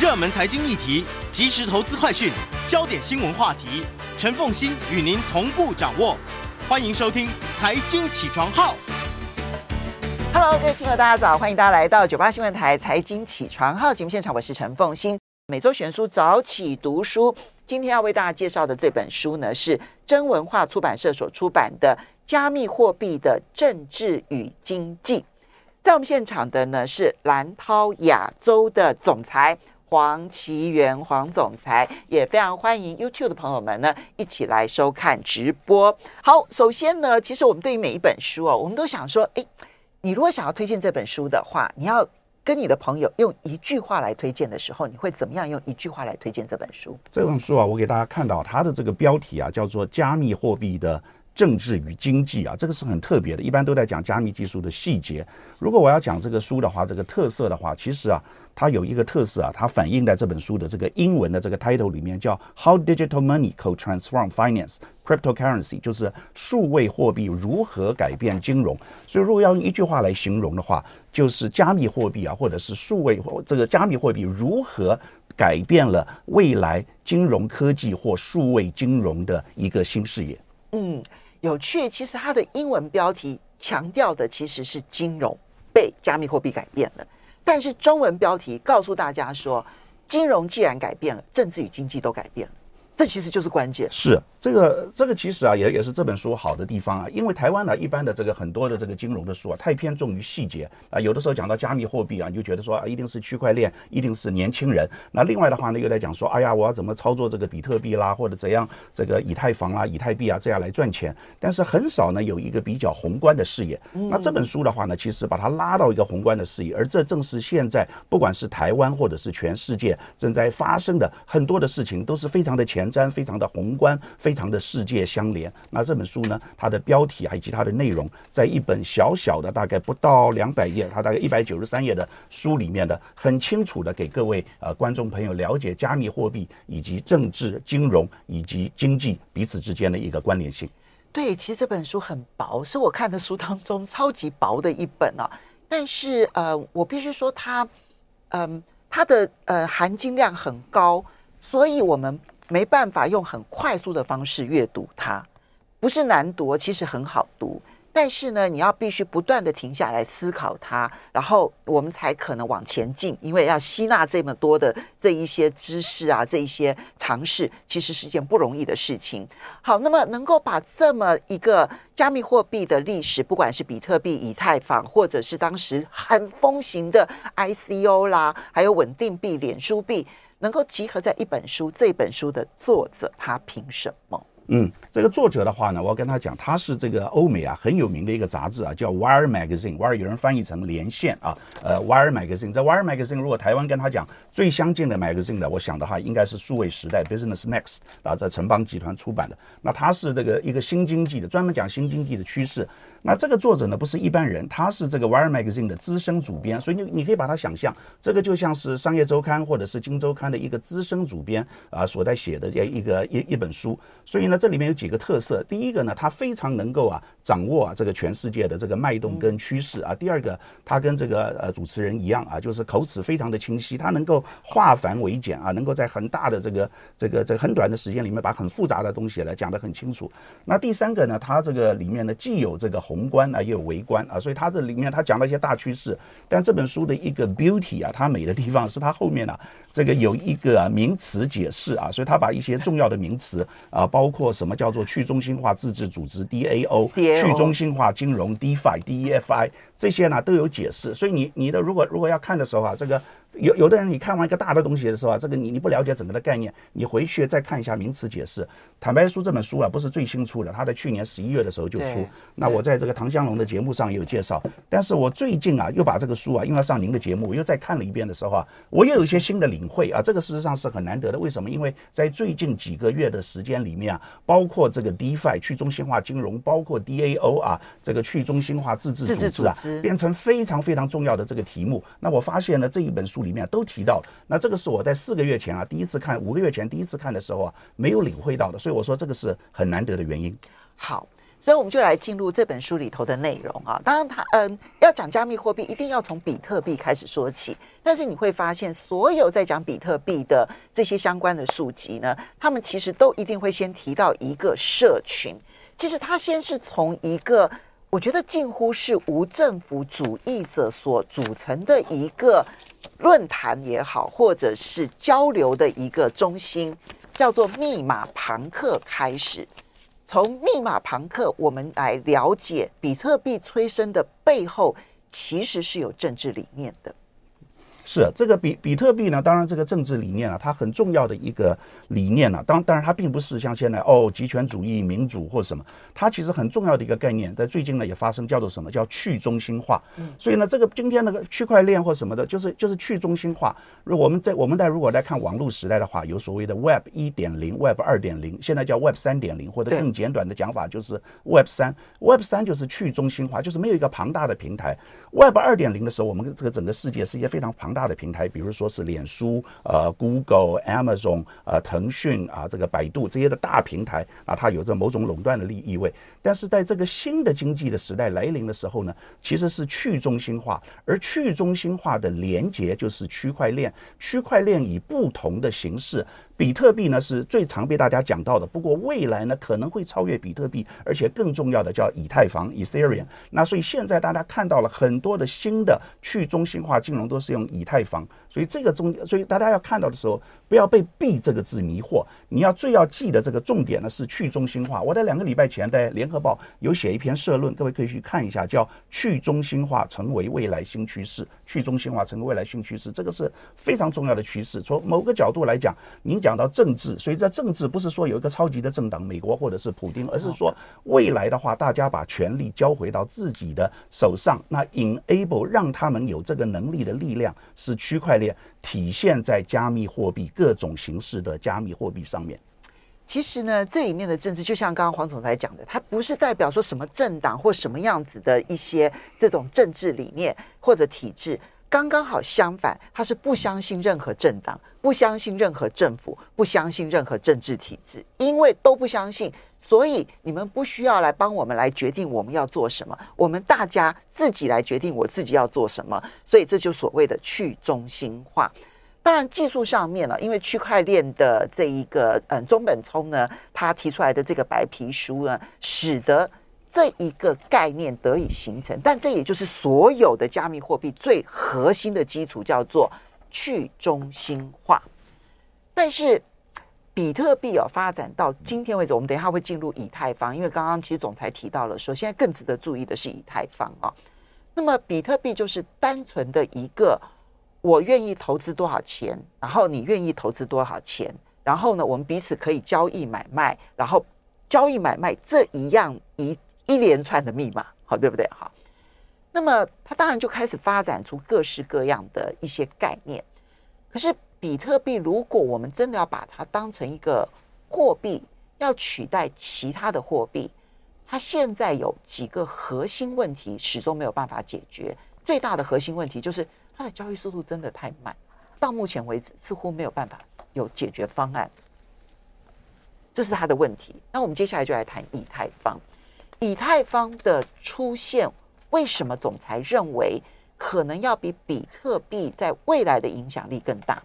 热门财经议题、即时投资快讯、焦点新闻话题，陈凤欣与您同步掌握。欢迎收听《财经起床号》。Hello，各位听众，大家早！欢迎大家来到九八新闻台《财经起床号》节目现场，我是陈凤欣。每周选书早起读书，今天要为大家介绍的这本书呢，是真文化出版社所出版的《加密货币的政治与经济》。在我们现场的呢是蓝涛亚洲的总裁黄奇源黄总裁，也非常欢迎 YouTube 的朋友们呢一起来收看直播。好，首先呢，其实我们对于每一本书哦，我们都想说，诶，你如果想要推荐这本书的话，你要跟你的朋友用一句话来推荐的时候，你会怎么样用一句话来推荐这本书？这本书啊，我给大家看到它的这个标题啊，叫做《加密货币的》。政治与经济啊，这个是很特别的。一般都在讲加密技术的细节。如果我要讲这个书的话，这个特色的话，其实啊，它有一个特色啊，它反映在这本书的这个英文的这个 title 里面，叫 How Digital Money Could Transform Finance, Cryptocurrency，就是数位货币如何改变金融。所以，如果要用一句话来形容的话，就是加密货币啊，或者是数位这个加密货币如何改变了未来金融科技或数位金融的一个新视野。嗯。有趣，其实它的英文标题强调的其实是金融被加密货币改变了，但是中文标题告诉大家说，金融既然改变了，政治与经济都改变了。这其实就是关键。是这个，这个其实啊，也也是这本书好的地方啊。因为台湾呢，一般的这个很多的这个金融的书啊，太偏重于细节啊。有的时候讲到加密货币啊，你就觉得说啊，一定是区块链，一定是年轻人。那另外的话呢，又在讲说，哎呀，我要怎么操作这个比特币啦，或者怎样这个以太坊啦、以太币啊这样来赚钱。但是很少呢有一个比较宏观的视野。那这本书的话呢，其实把它拉到一个宏观的视野，而这正是现在不管是台湾或者是全世界正在发生的很多的事情，都是非常的前瞻、非常的宏。宏观非非常的世界相连。那这本书呢，它的标题啊以及它的内容，在一本小小的大概不到两百页，它大概一百九十三页的书里面的，很清楚的给各位呃观众朋友了解加密货币以及政治、金融以及经济彼此之间的一个关联性。对，其实这本书很薄，是我看的书当中超级薄的一本啊。但是呃，我必须说它，嗯、它的呃含金量很高，所以我们。没办法用很快速的方式阅读它，不是难读，其实很好读。但是呢，你要必须不断的停下来思考它，然后我们才可能往前进。因为要吸纳这么多的这一些知识啊，这一些尝试，其实是件不容易的事情。好，那么能够把这么一个加密货币的历史，不管是比特币、以太坊，或者是当时很风行的 ICO 啦，还有稳定币、脸书币。能够集合在一本书，这本书的作者他凭什么？嗯，这个作者的话呢，我要跟他讲，他是这个欧美啊很有名的一个杂志啊，叫 Wire Magazine，Wire 有人翻译成连线啊，呃，Wire Magazine。在 Wire Magazine，如果台湾跟他讲最相近的 magazine 的，我想的话应该是数位时代 Business Next 啊，在城邦集团出版的。那他是这个一个新经济的，专门讲新经济的趋势。那这个作者呢，不是一般人，他是这个 Wire Magazine 的资深主编，所以你你可以把它想象，这个就像是商业周刊或者是金周刊的一个资深主编啊所在写的一个一一本书。所以呢，这里面有几个特色，第一个呢，他非常能够啊掌握啊这个全世界的这个脉动跟趋势啊。第二个，他跟这个呃主持人一样啊，就是口齿非常的清晰，他能够化繁为简啊，能够在很大的这个这个这个很短的时间里面把很复杂的东西来讲得很清楚。那第三个呢，他这个里面呢既有这个。宏观啊，也有微观啊，所以它这里面它讲了一些大趋势，但这本书的一个 beauty 啊，它美的地方是它后面啊，这个有一个啊名词解释啊，所以它把一些重要的名词啊，包括什么叫做去中心化自治组织 DAO，去中心化金融 DeFi DEFI 这些呢都有解释，所以你你的如果如果要看的时候啊，这个。有有的人，你看完一个大的东西的时候啊，这个你你不了解整个的概念，你回去再看一下名词解释。坦白说，这本书啊不是最新出的，它在去年十一月的时候就出。那我在这个唐湘龙的节目上也有介绍。但是我最近啊又把这个书啊，因为要上您的节目，我又再看了一遍的时候啊，我又有一些新的领会啊。这个事实上是很难得的。为什么？因为在最近几个月的时间里面啊，包括这个 DeFi 去中心化金融，包括 DAO 啊这个去中心化自治组织啊，变成非常非常重要的这个题目。那我发现呢这一本书。里面都提到，那这个是我在四个月前啊第一次看，五个月前第一次看的时候啊没有领会到的，所以我说这个是很难得的原因。好，所以我们就来进入这本书里头的内容啊。当然它，嗯要讲加密货币，一定要从比特币开始说起。但是你会发现，所有在讲比特币的这些相关的书籍呢，他们其实都一定会先提到一个社群。其实它先是从一个我觉得近乎是无政府主义者所组成的一个论坛也好，或者是交流的一个中心，叫做密码庞克开始。从密码庞克，我们来了解比特币催生的背后，其实是有政治理念的。是这个比比特币呢，当然这个政治理念啊，它很重要的一个理念啊，当当然它并不是像现在哦极权主义、民主或什么，它其实很重要的一个概念，在最近呢也发生叫做什么叫去中心化。嗯，所以呢，这个今天那个区块链或什么的，就是就是去中心化。如果我们在我们在如果来看网络时代的话，有所谓的 Web 一点零、Web 二点零，现在叫 Web 三点零，或者更简短的讲法就是 Web 三。Web 三就是去中心化，就是没有一个庞大的平台。Web 二点零的时候，我们这个整个世界是一个非常庞大大的平台，比如说是脸书、呃，Google、Amazon、呃，腾讯啊，这个百度这些的大平台啊，它有着某种垄断的利意味。但是在这个新的经济的时代来临的时候呢，其实是去中心化，而去中心化的连接就是区块链。区块链以不同的形式。比特币呢是最常被大家讲到的，不过未来呢可能会超越比特币，而且更重要的叫以太坊 （Ethereum）。那所以现在大家看到了很多的新的去中心化金融都是用以太坊，所以这个中，所以大家要看到的时候，不要被“币”这个字迷惑。你要最要记得这个重点呢是去中心化。我在两个礼拜前在联合报有写一篇社论，各位可以去看一下，叫“去中心化成为未来新趋势”。去中心化成为未来新趋势，这个是非常重要的趋势。从某个角度来讲，您讲。讲到政治，所以在政治不是说有一个超级的政党，美国或者是普丁，而是说未来的话，大家把权力交回到自己的手上，那 enable 让他们有这个能力的力量是区块链体现在加密货币各种形式的加密货币上面。其实呢，这里面的政治就像刚刚黄总裁讲的，它不是代表说什么政党或什么样子的一些这种政治理念或者体制。刚刚好相反，他是不相信任何政党，不相信任何政府，不相信任何政治体制，因为都不相信，所以你们不需要来帮我们来决定我们要做什么，我们大家自己来决定我自己要做什么，所以这就所谓的去中心化。当然技术上面呢，因为区块链的这一个嗯中本聪呢，他提出来的这个白皮书呢，使得。这一个概念得以形成，但这也就是所有的加密货币最核心的基础，叫做去中心化。但是比特币哦，发展到今天为止，我们等一下会进入以太坊，因为刚刚其实总裁提到了说，现在更值得注意的是以太坊啊。那么比特币就是单纯的一个，我愿意投资多少钱，然后你愿意投资多少钱，然后呢，我们彼此可以交易买卖，然后交易买卖这一样一。一连串的密码，好，对不对？好，那么它当然就开始发展出各式各样的一些概念。可是比特币，如果我们真的要把它当成一个货币，要取代其他的货币，它现在有几个核心问题始终没有办法解决。最大的核心问题就是它的交易速度真的太慢，到目前为止似乎没有办法有解决方案。这是它的问题。那我们接下来就来谈以太坊。以太坊的出现，为什么总裁认为可能要比比特币在未来的影响力更大？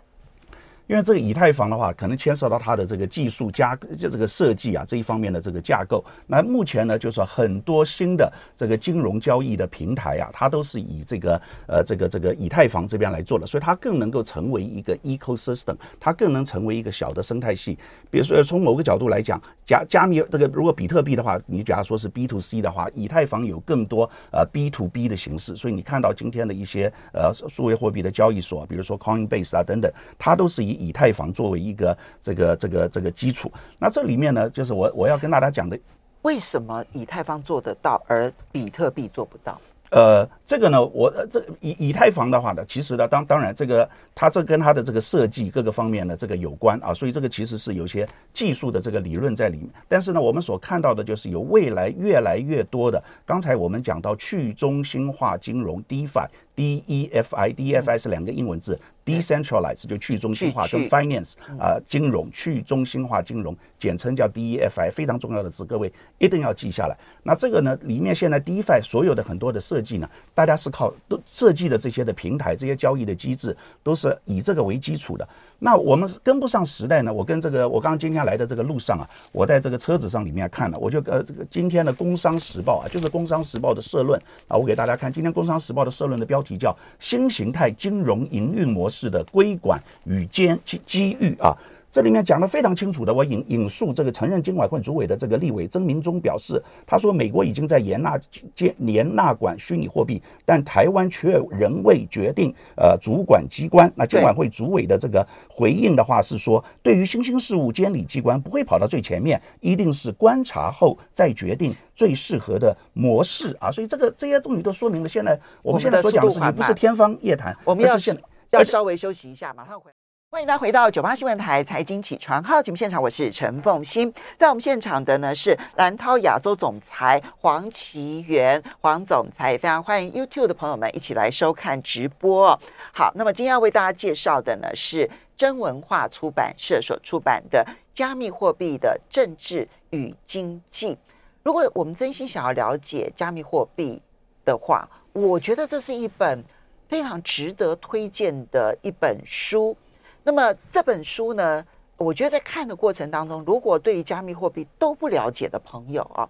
因为这个以太坊的话，可能牵涉到它的这个技术加就这个设计啊这一方面的这个架构。那目前呢，就是说很多新的这个金融交易的平台啊，它都是以这个呃这个这个以太坊这边来做的，所以它更能够成为一个 ecosystem，它更能成为一个小的生态系。比如说从某个角度来讲，加加密这个如果比特币的话，你假如说是 B to C 的话，以太坊有更多呃 B to B 的形式。所以你看到今天的一些呃数位货币的交易所，比如说 Coinbase 啊等等，它都是以以太坊作为一个这个这个这个基础，那这里面呢，就是我我要跟大家讲的，为什么以太坊做得到，而比特币做不到？呃，这个呢，我这以以太坊的话呢，其实呢，当当然这个它这跟它的这个设计各个方面呢这个有关啊，所以这个其实是有些技术的这个理论在里面。但是呢，我们所看到的就是有未来越来越多的，刚才我们讲到去中心化金融 DeFi。D E F I D E F I 是两个英文字 decentralize 就去中心化，跟 finance 啊、呃、金融去中心化金融，简称叫 DEFI，非常重要的词，各位一定要记下来。那这个呢，里面现在 DeFi 所有的很多的设计呢，大家是靠都设计的这些的平台，这些交易的机制都是以这个为基础的。那我们跟不上时代呢？我跟这个我刚今天来的这个路上啊，我在这个车子上里面看了，我就呃这个今天的《工商时报》啊，就是《工商时报》的社论啊，我给大家看，今天《工商时报》的社论的标题叫“新形态金融营运模式的规管与机机遇”啊。这里面讲的非常清楚的，我引引述这个曾任金管会主委的这个立委曾明忠表示，他说美国已经在严纳监严纳管虚拟货币，但台湾却仍未决定呃主管机关。那金管会主委的这个回应的话是说，对于新兴事物监理机关不会跑到最前面，一定是观察后再决定最适合的模式啊。所以这个这些东西都说明了，现在我们现在所讲的事情不是天方夜谭，我们要现要稍微休息一下，马上回。欢迎大家回到九八新闻台财经起床号节目现场，我是陈凤欣。在我们现场的呢是兰涛亚洲总裁黄奇源，黄总裁，非常欢迎 YouTube 的朋友们一起来收看直播。好，那么今天要为大家介绍的呢是真文化出版社所出版的《加密货币的政治与经济》。如果我们真心想要了解加密货币的话，我觉得这是一本非常值得推荐的一本书。那么这本书呢，我觉得在看的过程当中，如果对于加密货币都不了解的朋友啊，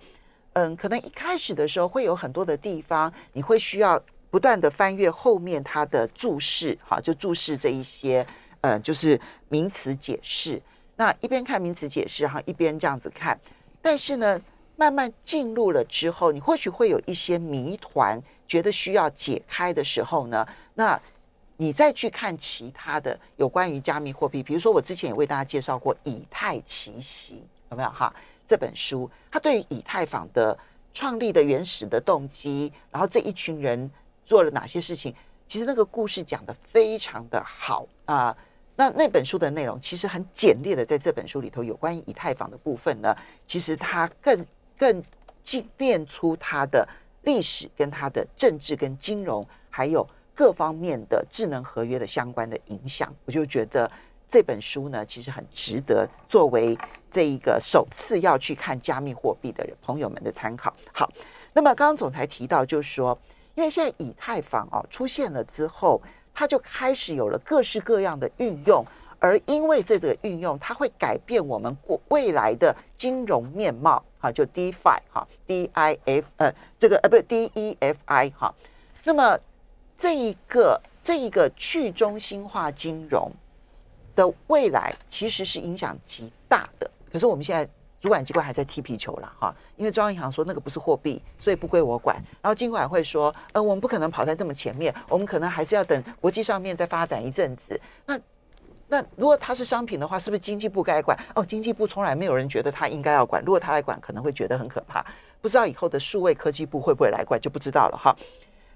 嗯，可能一开始的时候会有很多的地方，你会需要不断的翻阅后面它的注释，哈，就注释这一些，呃，就是名词解释。那一边看名词解释，哈，一边这样子看。但是呢，慢慢进入了之后，你或许会有一些谜团，觉得需要解开的时候呢，那。你再去看其他的有关于加密货币，比如说我之前也为大家介绍过《以太奇袭》，有没有哈？这本书它对于以太坊的创立的原始的动机，然后这一群人做了哪些事情，其实那个故事讲得非常的好啊、那那本书的内容其实很简略的，在这本书里头有关于以太坊的部分呢，其实它更更精炼出它的历史跟它的政治跟金融还有。各方面的智能合约的相关的影响，我就觉得这本书呢，其实很值得作为这一个首次要去看加密货币的人朋友们的参考。好，那么刚刚总裁提到，就是说，因为现在以太坊啊出现了之后，它就开始有了各式各样的运用，而因为这个运用，它会改变我们过未来的金融面貌啊，就 DeFi 哈，D I F 呃，这个呃不是 D E F I 哈，那么。这一个这一个去中心化金融的未来其实是影响极大的。可是我们现在主管机关还在踢皮球了哈，因为中央银行说那个不是货币，所以不归我管。然后金管会说，呃，我们不可能跑在这么前面，我们可能还是要等国际上面再发展一阵子。那那如果它是商品的话，是不是经济部该管？哦，经济部从来没有人觉得他应该要管。如果他来管，可能会觉得很可怕。不知道以后的数位科技部会不会来管，就不知道了哈。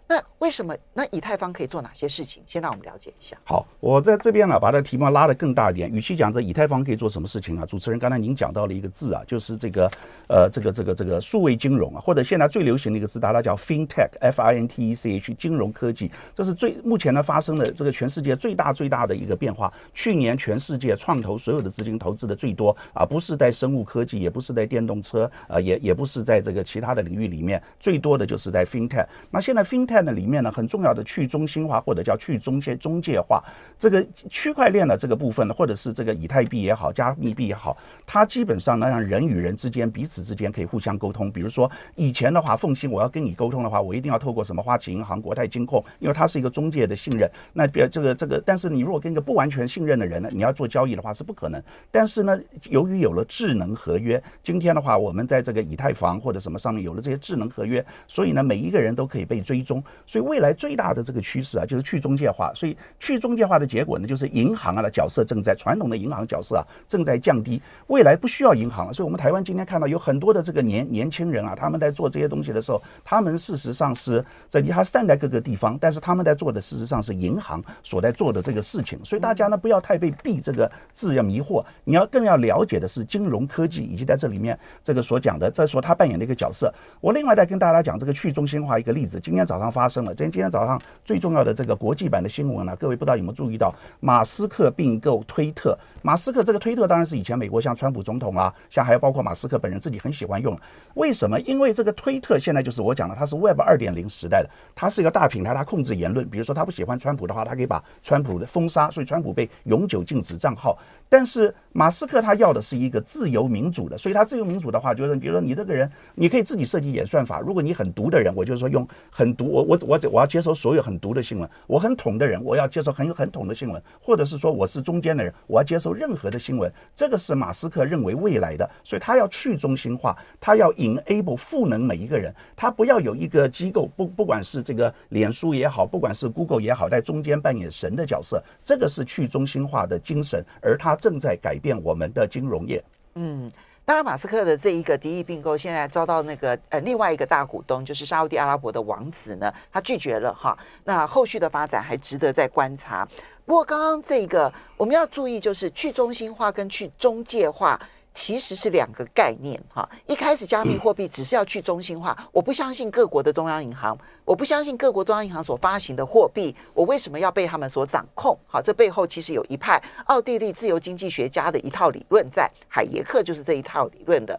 那为什么那以太坊可以做哪些事情？先让我们了解一下。好，我在这边呢，把这个题目拉得更大一点。与其讲这以太坊可以做什么事情啊，主持人刚才您讲到了一个字啊，就是这个呃，这个这个这个数位金融啊，或者现在最流行的一个字，大家叫 FinTech，F I N T E C H，金融科技，这是最目前呢发生的这个全世界最大最大的一个变化。去年全世界创投所有的资金投资的最多啊，不是在生物科技，也不是在电动车，啊，也也不是在这个其他的领域里面，最多的就是在 FinTech。那现在 FinTech 在那里面呢，很重要的去中心化或者叫去中介中介化，这个区块链的这个部分呢，或者是这个以太币也好，加密币也好，它基本上呢，让人与人之间彼此之间可以互相沟通。比如说以前的话，奉行我要跟你沟通的话，我一定要透过什么花旗银行、国泰金控，因为它是一个中介的信任。那别这个这个，但是你如果跟一个不完全信任的人呢，你要做交易的话是不可能。但是呢，由于有了智能合约，今天的话，我们在这个以太坊或者什么上面有了这些智能合约，所以呢，每一个人都可以被追踪。所以未来最大的这个趋势啊，就是去中介化。所以去中介化的结果呢，就是银行啊的角色正在传统的银行角色啊正在降低。未来不需要银行了。所以我们台湾今天看到有很多的这个年年轻人啊，他们在做这些东西的时候，他们事实上是在他散在各个地方，但是他们在做的事实上是银行所在做的这个事情。所以大家呢不要太被“币”这个字要迷惑，你要更要了解的是金融科技以及在这里面这个所讲的，这说他扮演的一个角色。我另外再跟大家讲这个去中心化一个例子，今天早上。发生了。今天今天早上最重要的这个国际版的新闻呢，各位不知道有没有注意到，马斯克并购推特。马斯克这个推特当然是以前美国像川普总统啊，像还有包括马斯克本人自己很喜欢用。为什么？因为这个推特现在就是我讲的，它是 Web 二点零时代的，它是一个大平台，它控制言论。比如说他不喜欢川普的话，他可以把川普的封杀，所以川普被永久禁止账号。但是马斯克他要的是一个自由民主的，所以他自由民主的话，就是比如说你这个人，你可以自己设计演算法。如果你很毒的人，我就是说用很毒，我我我我要接受所有很毒的新闻；我很统的人，我要接受很有很统的新闻，或者是说我是中间的人，我要接受任何的新闻。这个是马斯克认为未来的，所以他要去中心化，他要 enable 赋能每一个人，他不要有一个机构，不不管是这个脸书也好，不管是 Google 也好，在中间扮演神的角色，这个是去中心化的精神，而他。正在改变我们的金融业。嗯，当然，马斯克的这一个敌意并购，现在遭到那个呃另外一个大股东，就是沙乌地阿拉伯的王子呢，他拒绝了哈。那后续的发展还值得再观察。不过，刚刚这个我们要注意，就是去中心化跟去中介化。其实是两个概念哈。一开始加密货币只是要去中心化，我不相信各国的中央银行，我不相信各国中央银行所发行的货币，我为什么要被他们所掌控？好，这背后其实有一派奥地利自由经济学家的一套理论在，海耶克就是这一套理论的。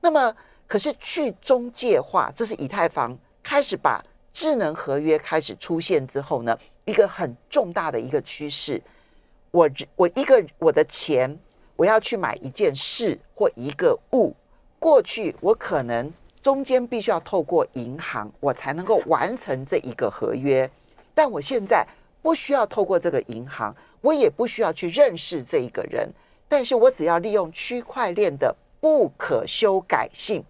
那么，可是去中介化，这是以太坊开始把智能合约开始出现之后呢，一个很重大的一个趋势。我我一个我的钱。我要去买一件事或一个物，过去我可能中间必须要透过银行，我才能够完成这一个合约。但我现在不需要透过这个银行，我也不需要去认识这一个人，但是我只要利用区块链的不可修改性，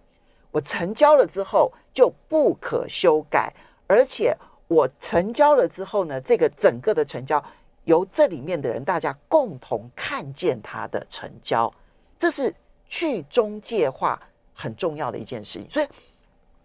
我成交了之后就不可修改，而且我成交了之后呢，这个整个的成交。由这里面的人，大家共同看见他的成交，这是去中介化很重要的一件事情。所以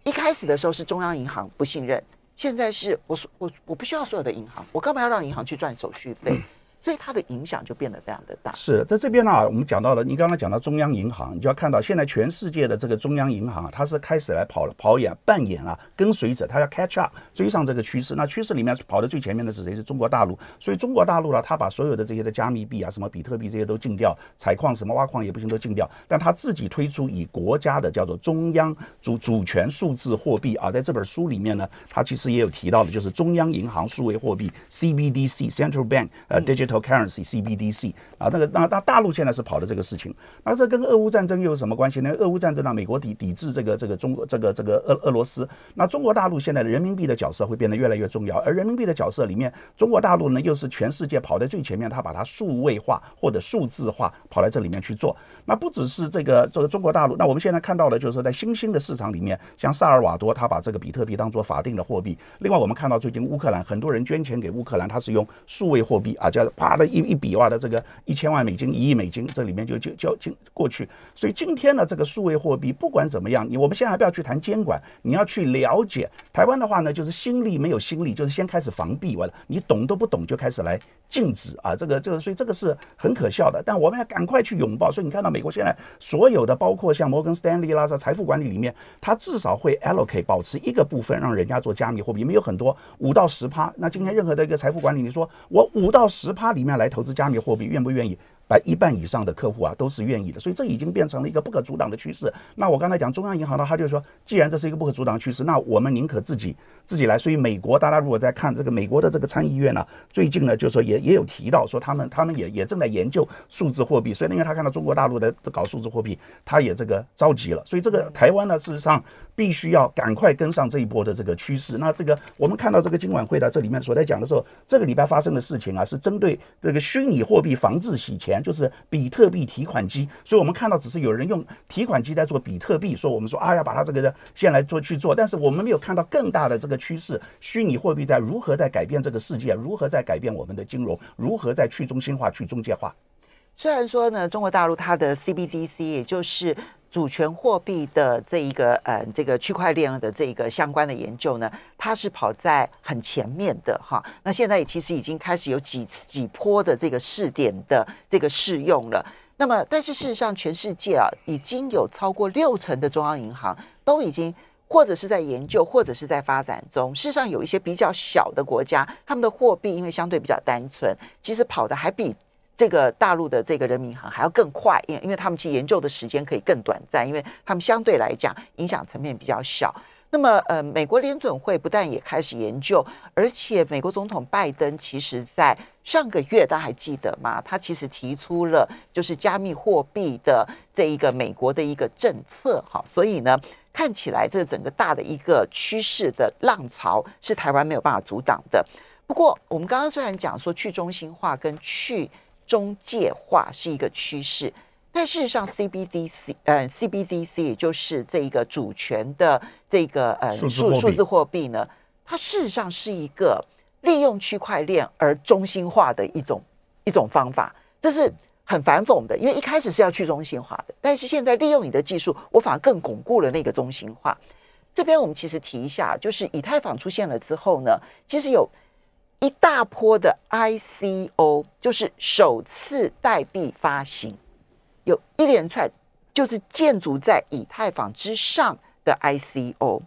一开始的时候是中央银行不信任，现在是我我我不需要所有的银行，我干嘛要让银行去赚手续费？所以它的影响就变得非常的大。是在这边呢，我们讲到了，你刚刚讲到中央银行，你就要看到现在全世界的这个中央银行，啊它是开始来跑了跑演扮演啊跟随者，它要 catch up 追上这个趋势。那趋势里面跑的最前面的是谁？是中国大陆。所以中国大陆呢，它把所有的这些的加密币啊，什么比特币这些都禁掉，采矿什么挖矿也不行都禁掉。但它自己推出以国家的叫做中央主主权数字货币啊，在这本书里面呢，它其实也有提到的，就是中央银行数位货币 CBDC（Central Bank 呃 Digital）。Currency CBDC 啊，这个那那大陆现在是跑的这个事情，那这跟俄乌战争又有什么关系呢？俄乌战争让，美国抵抵制这个这个中国这个这个俄俄罗斯，那中国大陆现在的人民币的角色会变得越来越重要，而人民币的角色里面，中国大陆呢又是全世界跑在最前面，它把它数位化或者数字化跑在这里面去做。那不只是这个这个中国大陆，那我们现在看到的就是说，在新兴的市场里面，像萨尔瓦多，他把这个比特币当做法定的货币。另外，我们看到最近乌克兰很多人捐钱给乌克兰，他是用数位货币啊，叫啪的一一笔哇的这个一千万美金、一亿美金，这里面就就就进过去。所以今天呢，这个数位货币不管怎么样，你我们现在还不要去谈监管，你要去了解台湾的话呢，就是心力没有心力，就是先开始防弊完了，你懂都不懂就开始来禁止啊，这个这个，所以这个是很可笑的。但我们要赶快去拥抱。所以你看到美国现在所有的，包括像摩根斯丹利啦，在财富管理里面，它至少会 allocate 保持一个部分让人家做加密货币，没有很多五到十趴。那今天任何的一个财富管理，你说我五到十趴里面来投资加密货币，愿不愿意？把一半以上的客户啊都是愿意的，所以这已经变成了一个不可阻挡的趋势。那我刚才讲中央银行呢，他就说，既然这是一个不可阻挡的趋势，那我们宁可自己自己来。所以美国，大家如果在看这个美国的这个参议院呢，最近呢，就是说也也有提到说，他们他们也也正在研究数字货币。所以因为他看到中国大陆的搞数字货币，他也这个着急了。所以这个台湾呢，事实上必须要赶快跟上这一波的这个趋势。那这个我们看到这个金管会的这里面所在讲的时候，这个礼拜发生的事情啊，是针对这个虚拟货币防治洗钱。就是比特币提款机，所以我们看到只是有人用提款机在做比特币，说我们说啊要把它这个先来做去做，但是我们没有看到更大的这个趋势，虚拟货币在如何在改变这个世界，如何在改变我们的金融，如何在去中心化、去中介化。虽然说呢，中国大陆它的 CBDC 也就是。主权货币的这一个呃，这个区块链的这一个相关的研究呢，它是跑在很前面的哈。那现在也其实已经开始有几几波的这个试点的这个试用了。那么，但是事实上，全世界啊，已经有超过六成的中央银行都已经或者是在研究，或者是在发展中。事实上，有一些比较小的国家，他们的货币因为相对比较单纯，其实跑的还比这个大陆的这个人民银行还要更快，因因为他们其实研究的时间可以更短暂，因为他们相对来讲影响层面比较小。那么，呃，美国联准会不但也开始研究，而且美国总统拜登其实在上个月，大家还记得吗？他其实提出了就是加密货币的这一个美国的一个政策，哈，所以呢，看起来这整个大的一个趋势的浪潮是台湾没有办法阻挡的。不过，我们刚刚虽然讲说去中心化跟去中介化是一个趋势。但事实上，CBDC，呃，CBDC 也就是这个主权的这个呃数数字货币呢，它事实上是一个利用区块链而中心化的一种一种方法，这是很反讽的，因为一开始是要去中心化的，但是现在利用你的技术，我反而更巩固了那个中心化。这边我们其实提一下，就是以太坊出现了之后呢，其实有一大波的 ICO，就是首次代币发行。有一连串就是建筑在以太坊之上的 ICO，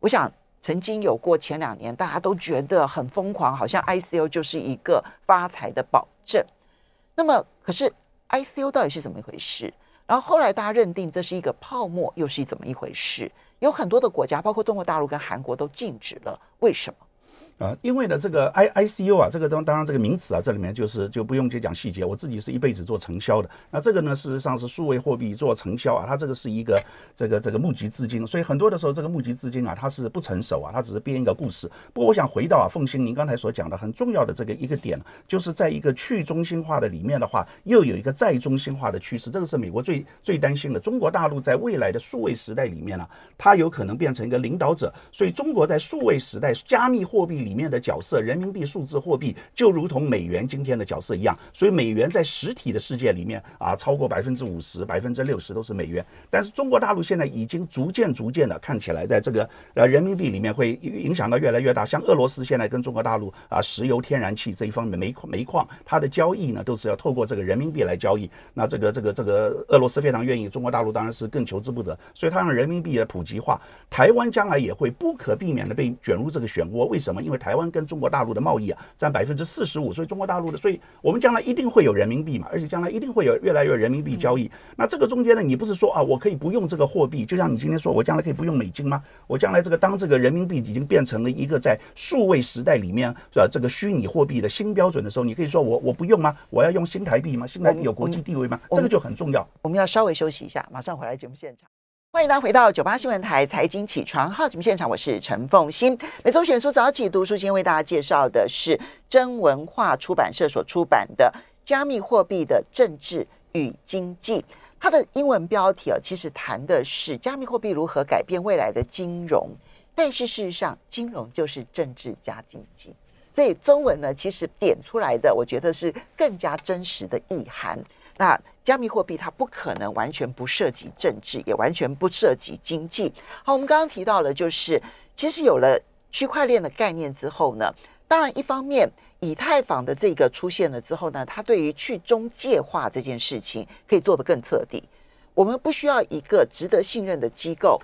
我想曾经有过前两年大家都觉得很疯狂，好像 ICO 就是一个发财的保证。那么，可是 ICO 到底是怎么一回事？然后后来大家认定这是一个泡沫，又是怎么一回事？有很多的国家，包括中国大陆跟韩国都禁止了，为什么？啊，因为呢，这个 I I C U 啊，这个当当然这个名词啊，这里面就是就不用去讲细节。我自己是一辈子做承销的，那这个呢，事实上是数位货币做承销啊，它这个是一个这个这个募集资金，所以很多的时候这个募集资金啊，它是不成熟啊，它只是编一个故事。不过我想回到啊，凤新您刚才所讲的很重要的这个一个点，就是在一个去中心化的里面的话，又有一个再中心化的趋势，这个是美国最最担心的。中国大陆在未来的数位时代里面呢、啊，它有可能变成一个领导者，所以中国在数位时代加密货币。里面的角色，人民币数字货币就如同美元今天的角色一样，所以美元在实体的世界里面啊，超过百分之五十、百分之六十都是美元。但是中国大陆现在已经逐渐、逐渐的看起来，在这个呃人民币里面会影响到越来越大。像俄罗斯现在跟中国大陆啊，石油、天然气这一方面煤矿、煤矿，它的交易呢都是要透过这个人民币来交易。那这个、这个、这个俄罗斯非常愿意，中国大陆当然是更求之不得。所以它让人民币的普及化，台湾将来也会不可避免的被卷入这个漩涡。为什么？因为台湾跟中国大陆的贸易啊占百分之四十五，所以中国大陆的，所以我们将来一定会有人民币嘛，而且将来一定会有越来越人民币交易。那这个中间呢，你不是说啊，我可以不用这个货币，就像你今天说我将来可以不用美金吗？我将来这个当这个人民币已经变成了一个在数位时代里面是吧，这个虚拟货币的新标准的时候，你可以说我我不用吗？我要用新台币吗？新台币有国际地位吗？这个就很重要。我们要稍微休息一下，马上回来节目现场。欢迎大家回到九八新闻台财经起床号节目现场，我是陈凤欣。每周选书早起读书，今天为大家介绍的是真文化出版社所出版的《加密货币的政治与经济》。它的英文标题啊，其实谈的是加密货币如何改变未来的金融。但是事实上，金融就是政治加经济。所以中文呢，其实点出来的，我觉得是更加真实的意涵。那加密货币它不可能完全不涉及政治，也完全不涉及经济。好，我们刚刚提到了，就是其实有了区块链的概念之后呢，当然一方面以太坊的这个出现了之后呢，它对于去中介化这件事情可以做得更彻底。我们不需要一个值得信任的机构，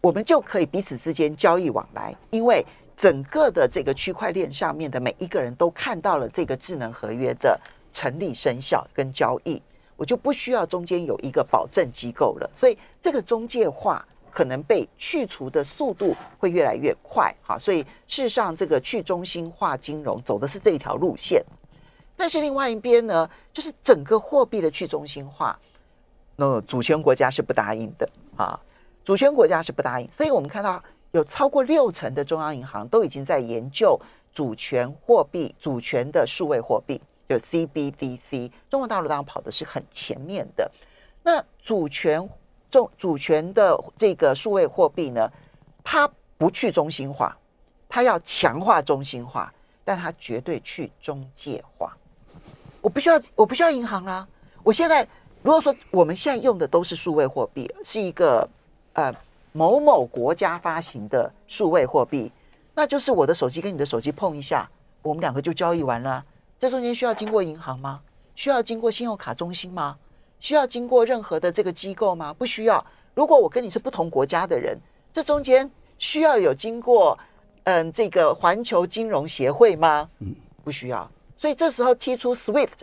我们就可以彼此之间交易往来，因为整个的这个区块链上面的每一个人都看到了这个智能合约的。成立生效跟交易，我就不需要中间有一个保证机构了，所以这个中介化可能被去除的速度会越来越快。哈，所以事实上，这个去中心化金融走的是这一条路线。但是另外一边呢，就是整个货币的去中心化，那主权国家是不答应的啊，主权国家是不答应。所以我们看到有超过六成的中央银行都已经在研究主权货币、主权的数位货币。就 CBDC，中国大陆当然跑的是很前面的。那主权中主权的这个数位货币呢，它不去中心化，它要强化中心化，但它绝对去中介化。我不需要，我不需要银行啦。我现在如果说我们现在用的都是数位货币，是一个呃某某国家发行的数位货币，那就是我的手机跟你的手机碰一下，我们两个就交易完了。这中间需要经过银行吗？需要经过信用卡中心吗？需要经过任何的这个机构吗？不需要。如果我跟你是不同国家的人，这中间需要有经过嗯这个环球金融协会吗？嗯，不需要。所以这时候踢出 SWIFT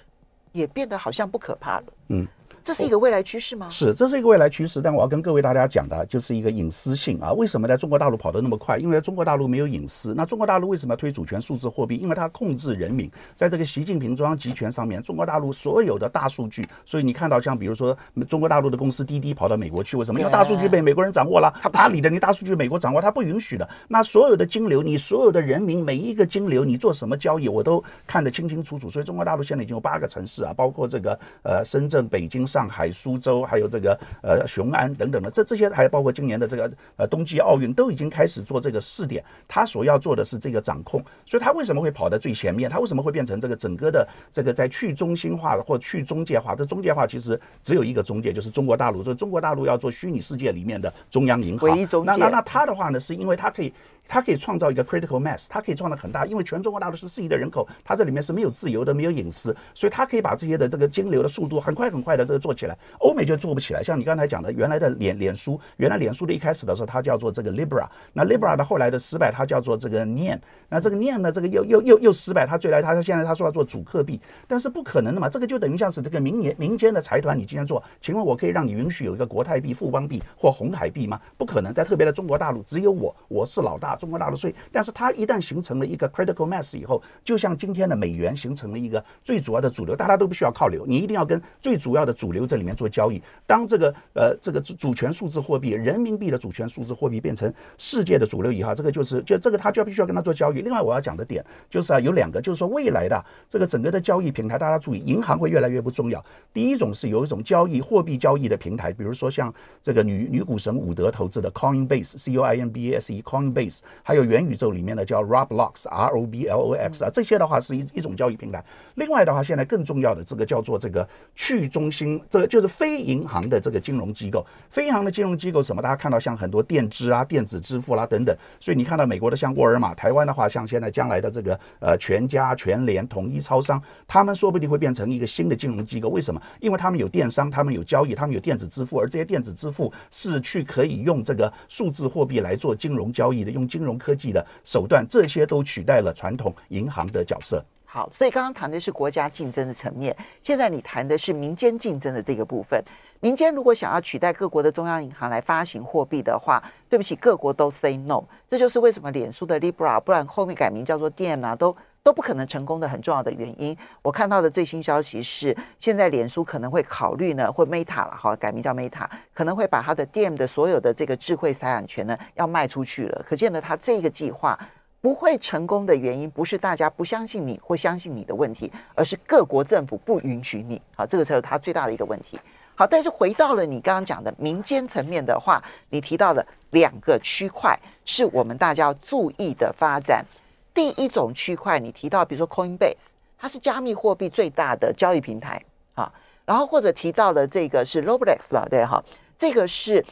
也变得好像不可怕了。嗯。这是一个未来趋势吗？是，这是一个未来趋势。但我要跟各位大家讲的，就是一个隐私性啊。为什么在中国大陆跑得那么快？因为在中国大陆没有隐私。那中国大陆为什么要推主权数字货币？因为它控制人民，在这个习近平中央集权上面，中国大陆所有的大数据。所以你看到像比如说中国大陆的公司滴滴跑到美国去，为什么？因为大数据被美国人掌握了。阿里的你大数据美国掌握，它不允许的。那所有的金流，你所有的人民每一个金流，你做什么交易，我都看得清清楚楚。所以中国大陆现在已经有八个城市啊，包括这个呃深圳、北京、上海、苏州。还有这个呃雄安等等的，这这些还包括今年的这个呃冬季奥运都已经开始做这个试点，他所要做的是这个掌控，所以他为什么会跑在最前面？他为什么会变成这个整个的这个在去中心化或去中介化？这中介化其实只有一个中介，就是中国大陆。所以中国大陆要做虚拟世界里面的中央银行。唯一中介。那那那他的话呢，是因为他可以。它可以创造一个 critical mass，它可以创造很大，因为全中国大陆是四亿的人口，它这里面是没有自由的，没有隐私，所以它可以把这些的这个金流的速度很快很快的这个做起来。欧美就做不起来，像你刚才讲的，原来的脸脸书，原来脸书的一开始的时候，它叫做这个 Libra，那 Libra 的后来的失败，它叫做这个 Nian，那这个 Nian 呢，这个又又又又失败，它最来，它现在他说要做主客币，但是不可能的嘛，这个就等于像是这个民民间的财团，你今天做，请问我可以让你允许有一个国泰币、富邦币或红海币吗？不可能，在特别的中国大陆，只有我，我是老大，中国大陆，税。但是它一旦形成了一个 critical mass 以后，就像今天的美元形成了一个最主要的主流，大家都不需要靠流，你一定要跟最主要的主流这里面做交易。当这个呃这个主主权数字货币人民币的主权数字货币变成世界的主流以后，这个就是就这个它就必须要跟它做交易。另外我要讲的点就是啊有两个，就是说未来的这个整个的交易平台，大家注意，银行会越来越不重要。第一种是有一种交易货币交易的平台，比如说像这个女女股神伍德投资的 Coinbase C O I N B A S E Coinbase，还有元宇宙。里面的叫 Roblox R O B L O X 啊，这些的话是一一种交易平台。另外的话，现在更重要的这个叫做这个去中心，这个就是非银行的这个金融机构。非银行的金融机构什么？大家看到像很多电支啊、电子支付啦、啊、等等。所以你看到美国的像沃尔玛，台湾的话像现在将来的这个呃全家、全联、统一超商，他们说不定会变成一个新的金融机构。为什么？因为他们有电商，他们有交易，他们有电子支付，而这些电子支付是去可以用这个数字货币来做金融交易的，用金融科技的。手段，这些都取代了传统银行的角色。好，所以刚刚谈的是国家竞争的层面，现在你谈的是民间竞争的这个部分。民间如果想要取代各国的中央银行来发行货币的话，对不起，各国都 say no。这就是为什么脸书的 Libra，不然后面改名叫做 Diem 啊，都都不可能成功的很重要的原因。我看到的最新消息是，现在脸书可能会考虑呢，或 Meta 了，好，改名叫 Meta，可能会把它的 DM 的所有的这个智慧财产权呢要卖出去了。可见呢，它这个计划。不会成功的原因不是大家不相信你或相信你的问题，而是各国政府不允许你。好，这个才是它最大的一个问题。好，但是回到了你刚刚讲的民间层面的话，你提到的两个区块是我们大家要注意的发展。第一种区块，你提到比如说 Coinbase，它是加密货币最大的交易平台啊。然后或者提到了这个是 Roblox 了，对哈，这个是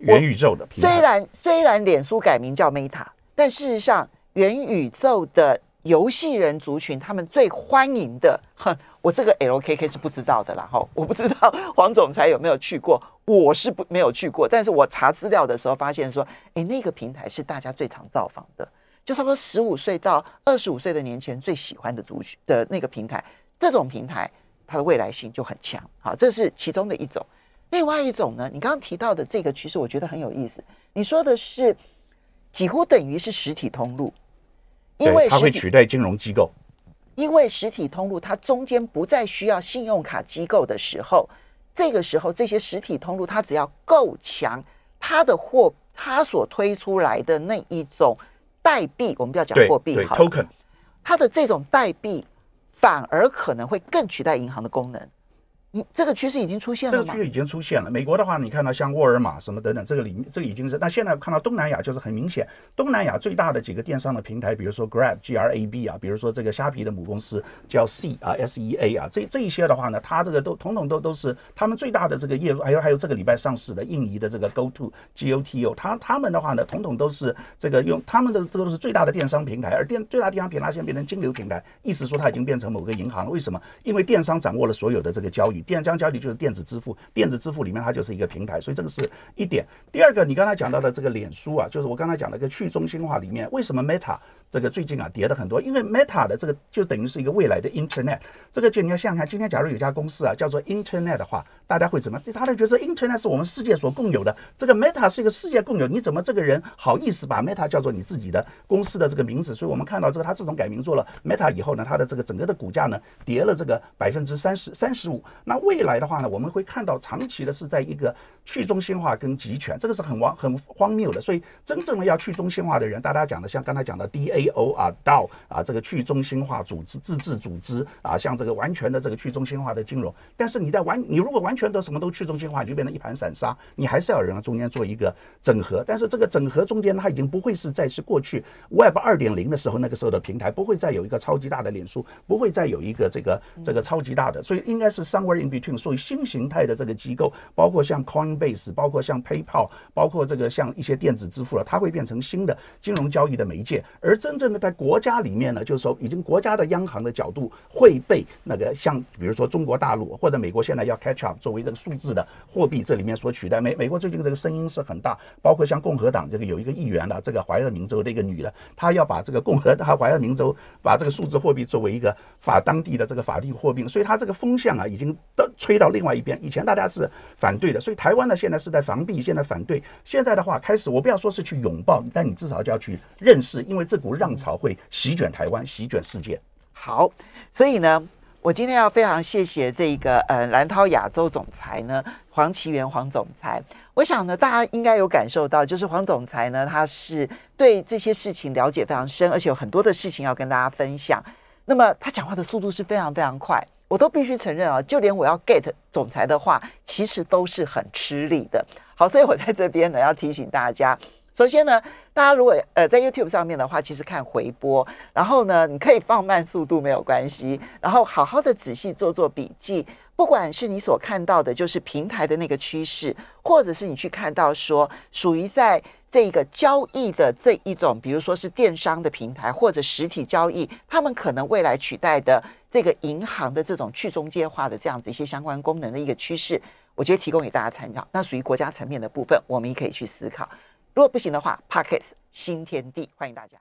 元宇宙的平台。虽然虽然脸书改名叫 Meta。但事实上，元宇宙的游戏人族群，他们最欢迎的，哼，我这个 LKK 是不知道的啦，哈，我不知道黄总裁有没有去过，我是不没有去过，但是我查资料的时候发现说，诶，那个平台是大家最常造访的，就差不多十五岁到二十五岁的年轻人最喜欢的族群的那个平台，这种平台它的未来性就很强，好，这是其中的一种。另外一种呢，你刚刚提到的这个趋势，我觉得很有意思，你说的是。几乎等于是实体通路，因为它会取代金融机构。因为实体通路它中间不再需要信用卡机构的时候，这个时候这些实体通路它只要够强，它的货它所推出来的那一种代币，我们不要讲货币哈，token，它的这种代币反而可能会更取代银行的功能。你这个趋势已经出现了吗？这个趋势已经出现了。美国的话，你看到像沃尔玛什么等等，这个里面这个已经是。那现在看到东南亚就是很明显，东南亚最大的几个电商的平台，比如说 Grab G R A B 啊，比如说这个虾皮的母公司叫 C 啊 S E A 啊，这这一些的话呢，它这个都统统都都是他们最大的这个业务。还有还有这个礼拜上市的印尼的这个 Go To G O T O，他他们的话呢，统统都是这个用他们的这个都是最大的电商平台，而电最大电商平台现在变成金流平台，意思说它已经变成某个银行了。为什么？因为电商掌握了所有的这个交易。电商交易就是电子支付，电子支付里面它就是一个平台，所以这个是一点。第二个，你刚才讲到的这个脸书啊，就是我刚才讲的一个去中心化里面，为什么 Meta 这个最近啊跌的很多？因为 Meta 的这个就等于是一个未来的 Internet，这个就你要想想，今天假如有家公司啊叫做 Internet 的话，大家会怎么？大家觉得 Internet 是我们世界所共有的，这个 Meta 是一个世界共有，你怎么这个人好意思把 Meta 叫做你自己的公司的这个名字？所以我们看到这个，他自从改名做了 Meta 以后呢，它的这个整个的股价呢跌了这个百分之三十三十五。那未来的话呢，我们会看到长期的是在一个去中心化跟集权，这个是很荒很荒谬的。所以真正的要去中心化的人，大家讲的像刚才讲的 DAO 啊 DAO 啊这个去中心化组织自治组织啊，像这个完全的这个去中心化的金融。但是你在完你如果完全都什么都去中心化，你就变成一盘散沙。你还是要人中间做一个整合。但是这个整合中间它已经不会是再是过去 Web 二点零的时候那个时候的平台，不会再有一个超级大的脸书，不会再有一个这个这个超级大的，所以应该是 somewhere in between，所以新形态的这个机构，包括像 Coin Coinbase，包括像 PayPal，包括这个像一些电子支付了，它会变成新的金融交易的媒介。而真正的在国家里面呢，就是说已经国家的央行的角度会被那个像比如说中国大陆或者美国现在要 catch up，作为这个数字的货币这里面所取代。美美国最近这个声音是很大，包括像共和党这个有一个议员的这个怀俄明州的一个女的，她要把这个共和她怀俄明州把这个数字货币作为一个法当地的这个法定货币，所以它这个风向啊已经都吹到另外一边。以前大家是反对的，所以台湾呢现在是在防避，现在反对。现在的话开始，我不要说是去拥抱，但你至少就要去认识，因为这股浪潮会席卷台湾，席卷世界。好，所以呢，我今天要非常谢谢这个呃兰涛亚洲总裁呢黄奇源黄总裁。我想呢，大家应该有感受到，就是黄总裁呢，他是对这些事情了解非常深，而且有很多的事情要跟大家分享。那么他讲话的速度是非常非常快，我都必须承认啊，就连我要 get 总裁的话，其实都是很吃力的。好，所以我在这边呢要提醒大家。首先呢，大家如果呃在 YouTube 上面的话，其实看回播，然后呢，你可以放慢速度没有关系，然后好好的仔细做做笔记。不管是你所看到的，就是平台的那个趋势，或者是你去看到说属于在这个交易的这一种，比如说是电商的平台或者实体交易，他们可能未来取代的这个银行的这种去中介化的这样子一些相关功能的一个趋势，我觉得提供给大家参考。那属于国家层面的部分，我们也可以去思考。如果不行的话，Pockets 新天地欢迎大家。